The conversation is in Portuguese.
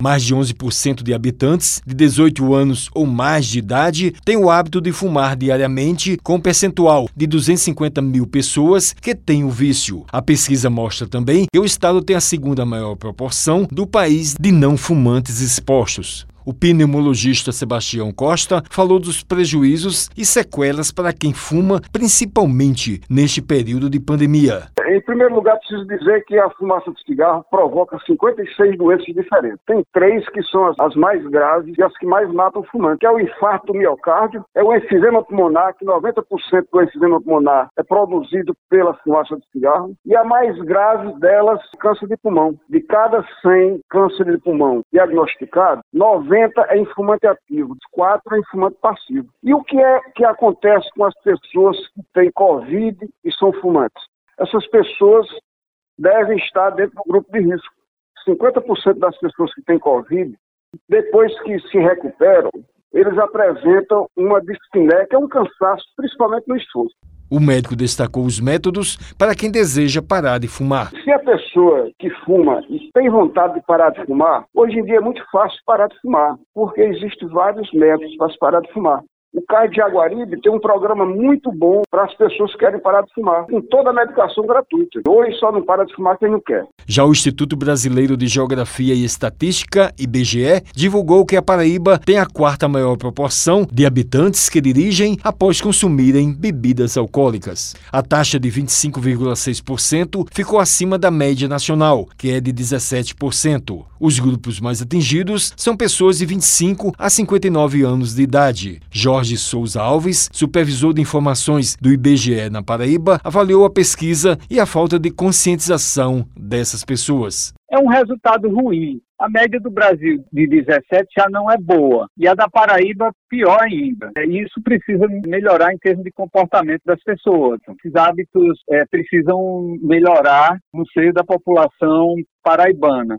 Mais de 11% de habitantes de 18 anos ou mais de idade têm o hábito de fumar diariamente, com um percentual de 250 mil pessoas que têm o vício. A pesquisa mostra também que o estado tem a segunda maior proporção do país de não fumantes expostos. O pneumologista Sebastião Costa falou dos prejuízos e sequelas para quem fuma, principalmente neste período de pandemia. Em primeiro lugar, preciso dizer que a fumaça de cigarro provoca 56 doenças diferentes. Tem três que são as, as mais graves e as que mais matam o fumante, que é o infarto miocárdio, é o enfisema pulmonar, que 90% do enfisema pulmonar é produzido pela fumaça de cigarro, e a mais grave delas, câncer de pulmão. De cada 100 câncer de pulmão diagnosticado, 90 é infumante ativo, 4 é infumante passivo. E o que é que acontece com as pessoas que têm Covid e são fumantes? Essas pessoas devem estar dentro do grupo de risco. 50% das pessoas que têm Covid, depois que se recuperam, eles apresentam uma dispneia, que é um cansaço, principalmente no esforço. O médico destacou os métodos para quem deseja parar de fumar. Se a pessoa que fuma e tem vontade de parar de fumar, hoje em dia é muito fácil parar de fumar, porque existem vários métodos para parar de fumar. O CAI de Aguaribe tem um programa muito bom para as pessoas que querem parar de fumar, com toda a medicação gratuita. Hoje só não para de fumar quem não quer. Já o Instituto Brasileiro de Geografia e Estatística, IBGE, divulgou que a Paraíba tem a quarta maior proporção de habitantes que dirigem após consumirem bebidas alcoólicas. A taxa de 25,6% ficou acima da média nacional, que é de 17%. Os grupos mais atingidos são pessoas de 25 a 59 anos de idade. Jorge Souza Alves, supervisor de informações do IBGE na Paraíba, avaliou a pesquisa e a falta de conscientização dessas pessoas. É um resultado ruim. A média do Brasil de 17 já não é boa e a da Paraíba pior ainda. Isso precisa melhorar em termos de comportamento das pessoas. Esses hábitos é, precisam melhorar no seio da população paraibana.